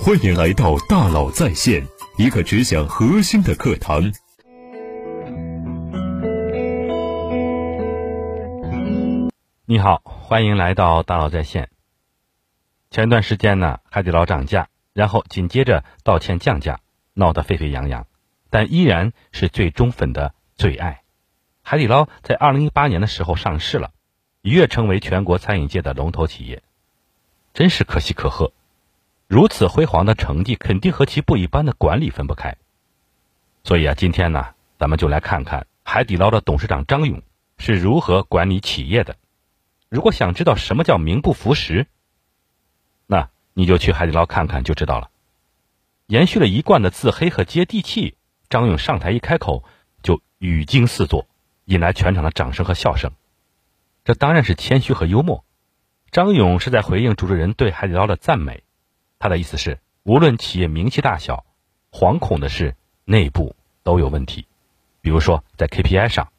欢迎来到大佬在线，一个只讲核心的课堂。你好，欢迎来到大佬在线。前段时间呢，海底捞涨价，然后紧接着道歉降价，闹得沸沸扬扬，但依然是最忠粉的最爱。海底捞在二零一八年的时候上市了，一跃成为全国餐饮界的龙头企业，真是可喜可贺。如此辉煌的成绩，肯定和其不一般的管理分不开。所以啊，今天呢，咱们就来看看海底捞的董事长张勇是如何管理企业的。如果想知道什么叫名不符实，那你就去海底捞看看就知道了。延续了一贯的自黑和接地气，张勇上台一开口就语惊四座，引来全场的掌声和笑声。这当然是谦虚和幽默。张勇是在回应主持人对海底捞的赞美。他的意思是，无论企业名气大小，惶恐的是内部都有问题。比如说，在 KPI 上，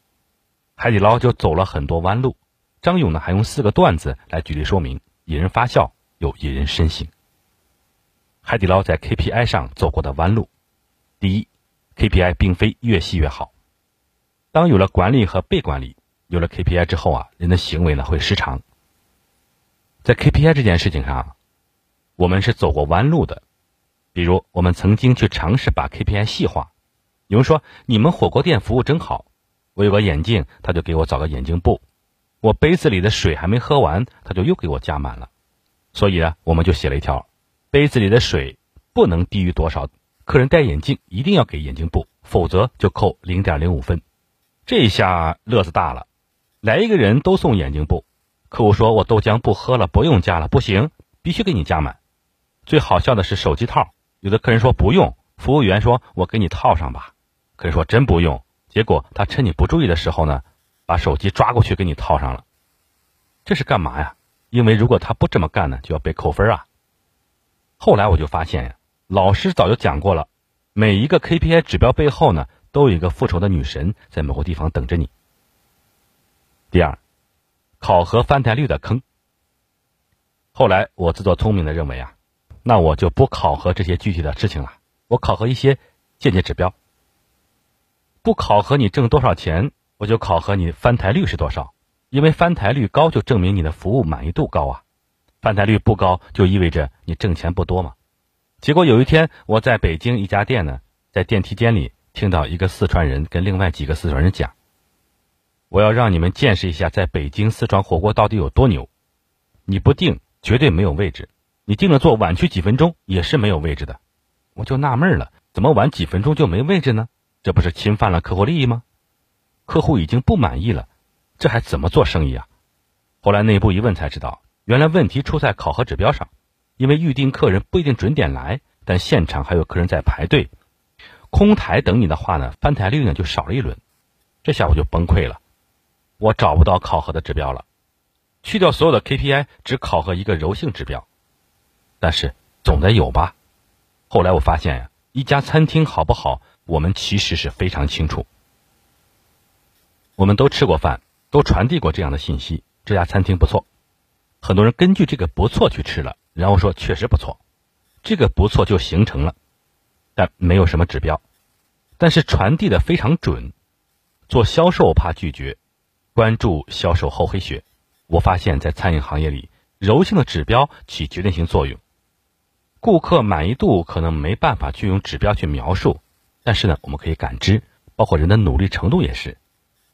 海底捞就走了很多弯路。张勇呢，还用四个段子来举例说明，引人发笑又引人深省。海底捞在 KPI 上走过的弯路：第一，KPI 并非越细越好。当有了管理和被管理，有了 KPI 之后啊，人的行为呢会失常。在 KPI 这件事情上。我们是走过弯路的，比如我们曾经去尝试把 KPI 细化。有人说你们火锅店服务真好，我有个眼镜，他就给我找个眼镜布；我杯子里的水还没喝完，他就又给我加满了。所以呢，我们就写了一条：杯子里的水不能低于多少，客人戴眼镜一定要给眼镜布，否则就扣零点零五分。这下乐子大了，来一个人都送眼镜布。客户说我豆浆不喝了，不用加了，不行，必须给你加满。最好笑的是手机套，有的客人说不用，服务员说我给你套上吧，客人说真不用，结果他趁你不注意的时候呢，把手机抓过去给你套上了，这是干嘛呀？因为如果他不这么干呢，就要被扣分啊。后来我就发现呀，老师早就讲过了，每一个 KPI 指标背后呢，都有一个复仇的女神在某个地方等着你。第二，考核翻台率的坑。后来我自作聪明的认为啊。那我就不考核这些具体的事情了，我考核一些间接指标。不考核你挣多少钱，我就考核你翻台率是多少，因为翻台率高就证明你的服务满意度高啊，翻台率不高就意味着你挣钱不多嘛。结果有一天我在北京一家店呢，在电梯间里听到一个四川人跟另外几个四川人讲：“我要让你们见识一下在北京四川火锅到底有多牛，你不定绝对没有位置。”你定了座，晚去几分钟也是没有位置的，我就纳闷了，怎么晚几分钟就没位置呢？这不是侵犯了客户利益吗？客户已经不满意了，这还怎么做生意啊？后来内部一问才知道，原来问题出在考核指标上，因为预定客人不一定准点来，但现场还有客人在排队，空台等你的话呢，翻台率呢就少了一轮，这下我就崩溃了，我找不到考核的指标了，去掉所有的 KPI，只考核一个柔性指标。但是总得有吧。后来我发现呀，一家餐厅好不好，我们其实是非常清楚。我们都吃过饭，都传递过这样的信息：这家餐厅不错。很多人根据这个不错去吃了，然后说确实不错，这个不错就形成了，但没有什么指标。但是传递的非常准。做销售怕拒绝，关注销售厚黑学。我发现，在餐饮行业里，柔性的指标起决定性作用。顾客满意度可能没办法去用指标去描述，但是呢，我们可以感知，包括人的努力程度也是，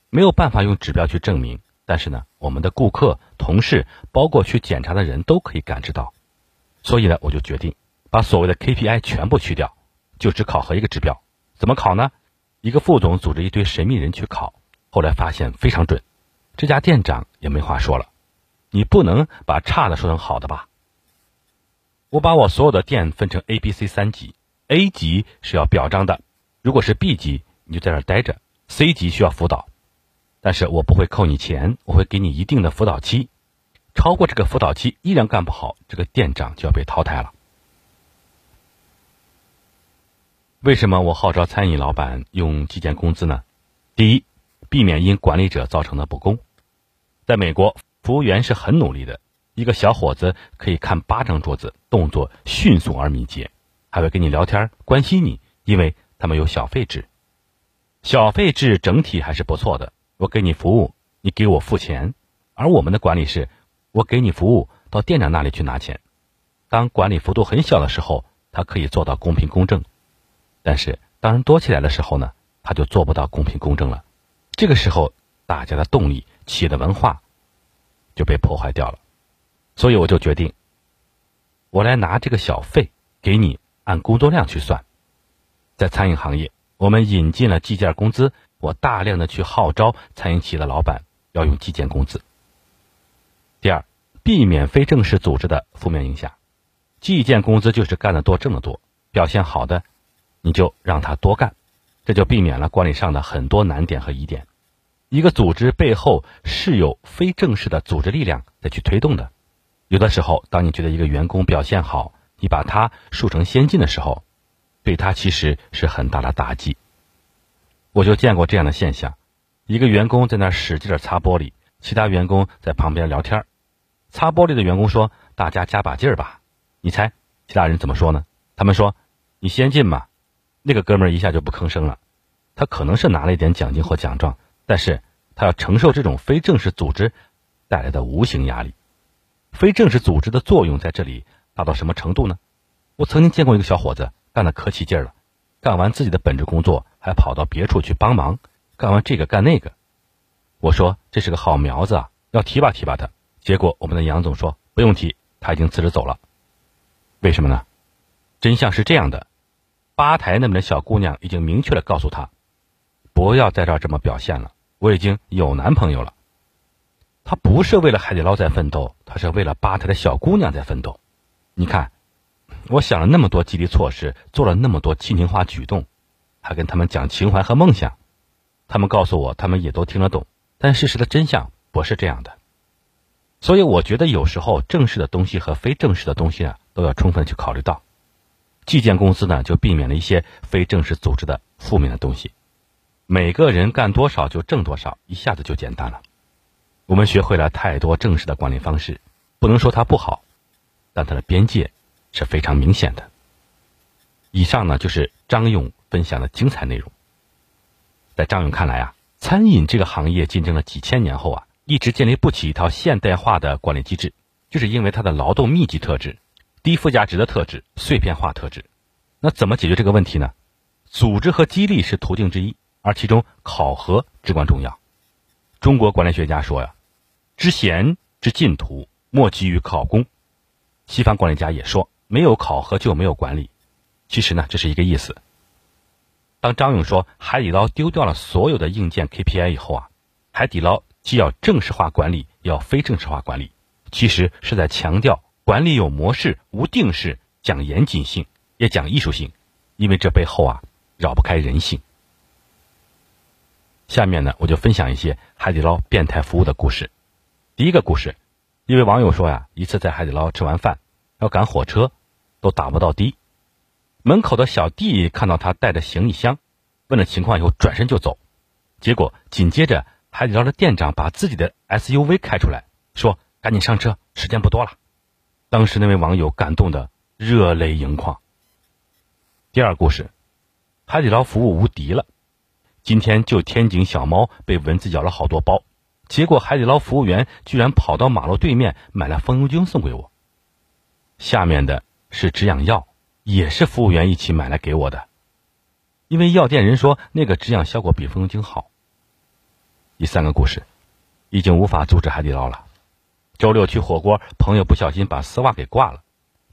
没有办法用指标去证明，但是呢，我们的顾客、同事，包括去检查的人都可以感知到。所以呢，我就决定把所谓的 KPI 全部去掉，就只考核一个指标。怎么考呢？一个副总组织一堆神秘人去考，后来发现非常准。这家店长也没话说了，你不能把差的说成好的吧？我把我所有的店分成 A、B、C 三级，A 级是要表彰的，如果是 B 级，你就在这待着；C 级需要辅导，但是我不会扣你钱，我会给你一定的辅导期，超过这个辅导期依然干不好，这个店长就要被淘汰了。为什么我号召餐饮老板用计件工资呢？第一，避免因管理者造成的不公。在美国，服务员是很努力的。一个小伙子可以看八张桌子，动作迅速而敏捷，还会跟你聊天、关心你，因为他们有小费制。小费制整体还是不错的，我给你服务，你给我付钱。而我们的管理是，我给你服务，到店长那里去拿钱。当管理幅度很小的时候，他可以做到公平公正；但是当人多起来的时候呢，他就做不到公平公正了。这个时候，大家的动力、企业的文化就被破坏掉了。所以我就决定，我来拿这个小费给你按工作量去算。在餐饮行业，我们引进了计件工资，我大量的去号召餐饮企业的老板要用计件工资。第二，避免非正式组织的负面影响。计件工资就是干得多挣得多，表现好的你就让他多干，这就避免了管理上的很多难点和疑点。一个组织背后是有非正式的组织力量在去推动的。有的时候，当你觉得一个员工表现好，你把他树成先进的时候，对他其实是很大的打击。我就见过这样的现象：一个员工在那使劲擦玻璃，其他员工在旁边聊天。擦玻璃的员工说：“大家加把劲儿吧。”你猜其他人怎么说呢？他们说：“你先进嘛。”那个哥们儿一下就不吭声了。他可能是拿了一点奖金或奖状，但是他要承受这种非正式组织带来的无形压力。非正式组织的作用在这里大到什么程度呢？我曾经见过一个小伙子干得可起劲了，干完自己的本职工作，还跑到别处去帮忙，干完这个干那个。我说这是个好苗子啊，要提拔提拔他。结果我们的杨总说不用提，他已经辞职走了。为什么呢？真相是这样的：吧台那边的小姑娘已经明确的告诉他，不要在这儿这么表现了，我已经有男朋友了。他不是为了海底捞在奋斗，他是为了吧台的小姑娘在奋斗。你看，我想了那么多激励措施，做了那么多亲情化举动，还跟他们讲情怀和梦想。他们告诉我，他们也都听得懂，但事实的真相不是这样的。所以，我觉得有时候正式的东西和非正式的东西啊，都要充分去考虑到。计件公司呢，就避免了一些非正式组织的负面的东西。每个人干多少就挣多少，一下子就简单了。我们学会了太多正式的管理方式，不能说它不好，但它的边界是非常明显的。以上呢就是张勇分享的精彩内容。在张勇看来啊，餐饮这个行业竞争了几千年后啊，一直建立不起一套现代化的管理机制，就是因为它的劳动密集特质、低附加值的特质、碎片化特质。那怎么解决这个问题呢？组织和激励是途径之一，而其中考核至关重要。中国管理学家说呀。知贤之进途，莫急于考功。西方管理家也说，没有考核就没有管理。其实呢，这是一个意思。当张勇说海底捞丢掉了所有的硬件 KPI 以后啊，海底捞既要正式化管理，也要非正式化管理，其实是在强调管理有模式、无定式，讲严谨性，也讲艺术性，因为这背后啊，绕不开人性。下面呢，我就分享一些海底捞变态服务的故事。第一个故事，一位网友说呀，一次在海底捞吃完饭，要赶火车，都打不到的。门口的小弟看到他带着行李箱，问了情况以后转身就走。结果紧接着海底捞的店长把自己的 SUV 开出来，说：“赶紧上车，时间不多了。”当时那位网友感动的热泪盈眶。第二故事，海底捞服务无敌了。今天就天井小猫被蚊子咬了好多包。结果海底捞服务员居然跑到马路对面买了风油精送给我。下面的是止痒药，也是服务员一起买来给我的，因为药店人说那个止痒效果比风油精好。第三个故事，已经无法阻止海底捞了。周六去火锅，朋友不小心把丝袜给挂了，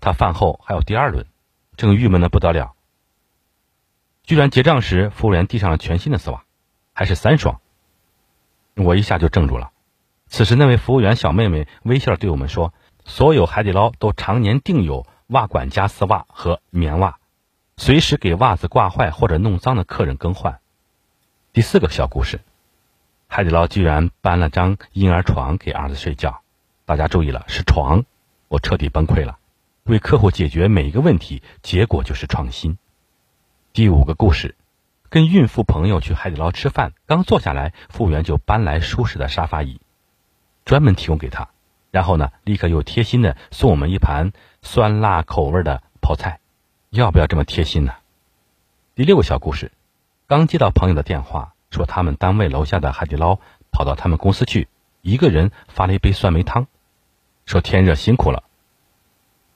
他饭后还有第二轮，正郁闷的不得了。居然结账时，服务员递上了全新的丝袜，还是三双。我一下就怔住了。此时，那位服务员小妹妹微笑对我们说：“所有海底捞都常年订有袜管加丝袜和棉袜，随时给袜子挂坏或者弄脏的客人更换。”第四个小故事，海底捞居然搬了张婴儿床给儿子睡觉。大家注意了，是床，我彻底崩溃了。为客户解决每一个问题，结果就是创新。第五个故事。跟孕妇朋友去海底捞吃饭，刚坐下来，服务员就搬来舒适的沙发椅，专门提供给他，然后呢，立刻又贴心的送我们一盘酸辣口味的泡菜，要不要这么贴心呢？第六个小故事，刚接到朋友的电话，说他们单位楼下的海底捞跑到他们公司去，一个人发了一杯酸梅汤，说天热辛苦了。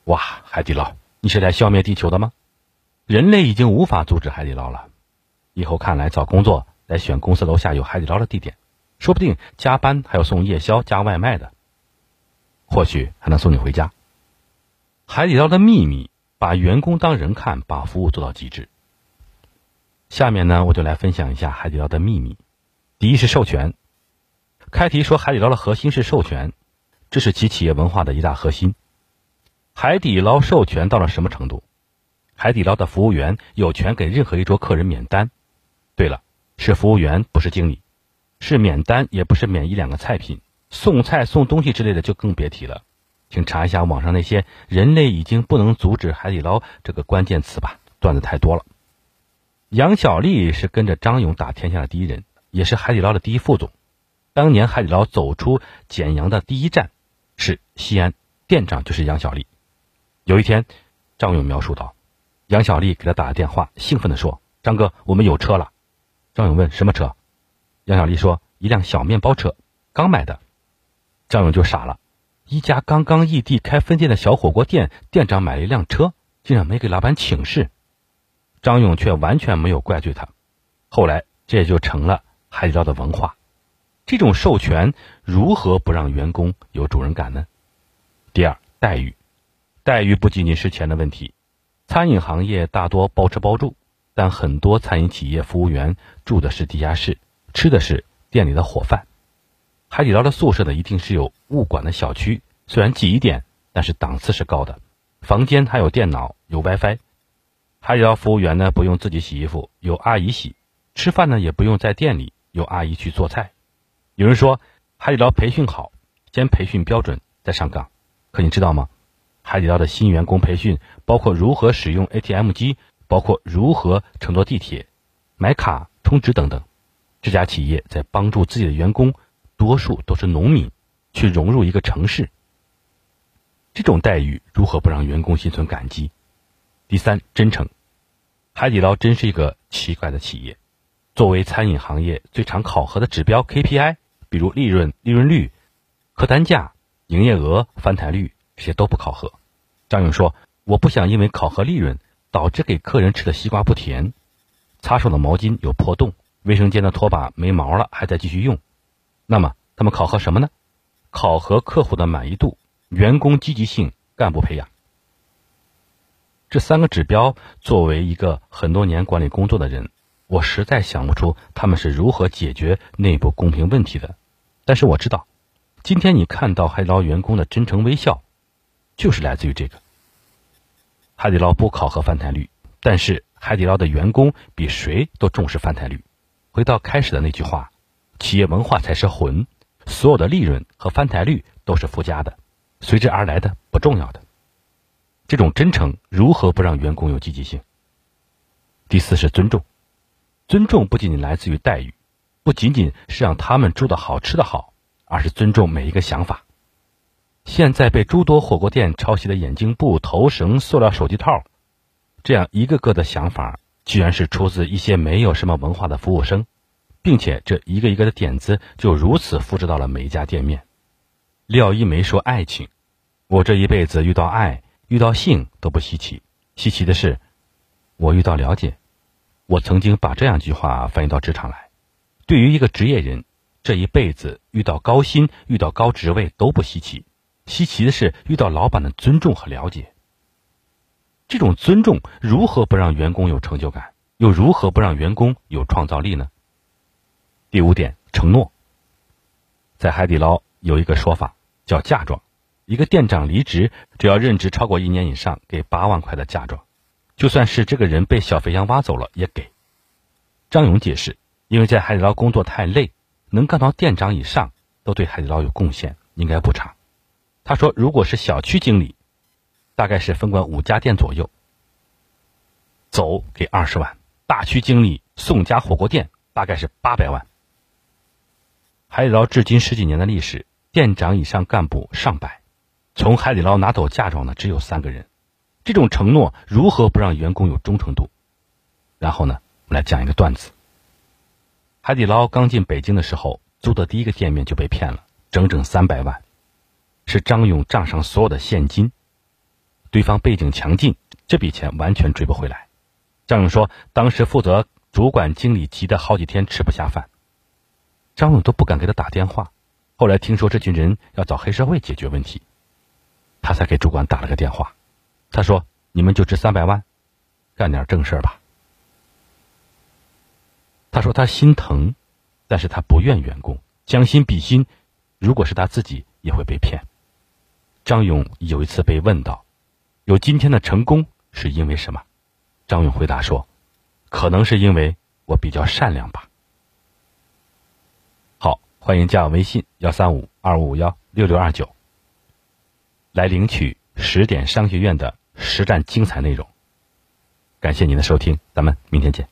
哇，海底捞，你是来消灭地球的吗？人类已经无法阻止海底捞了，以后看来找工作得选公司楼下有海底捞的地点，说不定加班还要送夜宵加外卖的。或许还能送你回家。海底捞的秘密，把员工当人看，把服务做到极致。下面呢，我就来分享一下海底捞的秘密。第一是授权。开题说海底捞的核心是授权，这是其企业文化的一大核心。海底捞授权到了什么程度？海底捞的服务员有权给任何一桌客人免单。对了，是服务员，不是经理，是免单，也不是免一两个菜品。送菜送东西之类的就更别提了，请查一下网上那些“人类已经不能阻止海底捞”这个关键词吧，段子太多了。杨小丽是跟着张勇打天下的第一人，也是海底捞的第一副总。当年海底捞走出简阳的第一站是西安，店长就是杨小丽。有一天，张勇描述道：“杨小丽给他打了电话，兴奋地说：‘张哥，我们有车了。’张勇问：‘什么车？’杨小丽说：‘一辆小面包车，刚买的。’张勇就傻了，一家刚刚异地开分店的小火锅店，店长买了一辆车，竟然没给老板请示。张勇却完全没有怪罪他。后来这也就成了海底捞的文化。这种授权如何不让员工有主人感呢？第二，待遇，待遇不仅仅是钱的问题。餐饮行业大多包吃包住，但很多餐饮企业服务员住的是地下室，吃的是店里的伙饭。海底捞的宿舍呢，一定是有物管的小区，虽然挤一点，但是档次是高的。房间还有电脑，有 WiFi。海底捞服务员呢，不用自己洗衣服，有阿姨洗；吃饭呢，也不用在店里，有阿姨去做菜。有人说海底捞培训好，先培训标准再上岗，可你知道吗？海底捞的新员工培训包括如何使用 ATM 机，包括如何乘坐地铁、买卡、充值等等。这家企业在帮助自己的员工。多数都是农民，去融入一个城市。这种待遇如何不让员工心存感激？第三，真诚。海底捞真是一个奇怪的企业。作为餐饮行业最常考核的指标 KPI，比如利润、利润率、客单价、营业额、翻台率，这些都不考核。张勇说：“我不想因为考核利润，导致给客人吃的西瓜不甜，擦手的毛巾有破洞，卫生间的拖把没毛了，还在继续用。”那么他们考核什么呢？考核客户的满意度、员工积极性、干部培养。这三个指标，作为一个很多年管理工作的人，我实在想不出他们是如何解决内部公平问题的。但是我知道，今天你看到海底捞员工的真诚微笑，就是来自于这个。海底捞不考核翻台率，但是海底捞的员工比谁都重视翻台率。回到开始的那句话。企业文化才是魂，所有的利润和翻台率都是附加的，随之而来的不重要的。这种真诚如何不让员工有积极性？第四是尊重，尊重不仅仅来自于待遇，不仅仅是让他们住的好吃的好，而是尊重每一个想法。现在被诸多火锅店抄袭的眼镜布、头绳、塑料手机套，这样一个个的想法，居然是出自一些没有什么文化的服务生。并且这一个一个的点子就如此复制到了每一家店面。廖一梅说：“爱情，我这一辈子遇到爱、遇到性都不稀奇，稀奇的是我遇到了解。”我曾经把这样一句话翻译到职场来：对于一个职业人，这一辈子遇到高薪、遇到高职位都不稀奇，稀奇的是遇到老板的尊重和了解。这种尊重如何不让员工有成就感，又如何不让员工有创造力呢？第五点，承诺。在海底捞有一个说法叫嫁妆，一个店长离职，只要任职超过一年以上，给八万块的嫁妆，就算是这个人被小肥羊挖走了也给。张勇解释，因为在海底捞工作太累，能干到店长以上，都对海底捞有贡献，应该不差。他说，如果是小区经理，大概是分管五家店左右，走给二十万；大区经理送家火锅店，大概是八百万。海底捞至今十几年的历史，店长以上干部上百，从海底捞拿走嫁妆的只有三个人。这种承诺如何不让员工有忠诚度？然后呢，我们来讲一个段子。海底捞刚进北京的时候，租的第一个店面就被骗了，整整三百万，是张勇账上所有的现金。对方背景强劲，这笔钱完全追不回来。张勇说，当时负责主管经理急得好几天吃不下饭，张勇都不敢给他打电话。后来听说这群人要找黑社会解决问题，他才给主管打了个电话。他说：“你们就值三百万，干点正事吧。”他说他心疼，但是他不怨员工，将心比心，如果是他自己也会被骗。张勇有一次被问到，有今天的成功是因为什么？张勇回答说：“可能是因为我比较善良吧。”好，欢迎加我微信幺三五二五五幺六六二九，来领取十点商学院的。实战精彩内容，感谢您的收听，咱们明天见。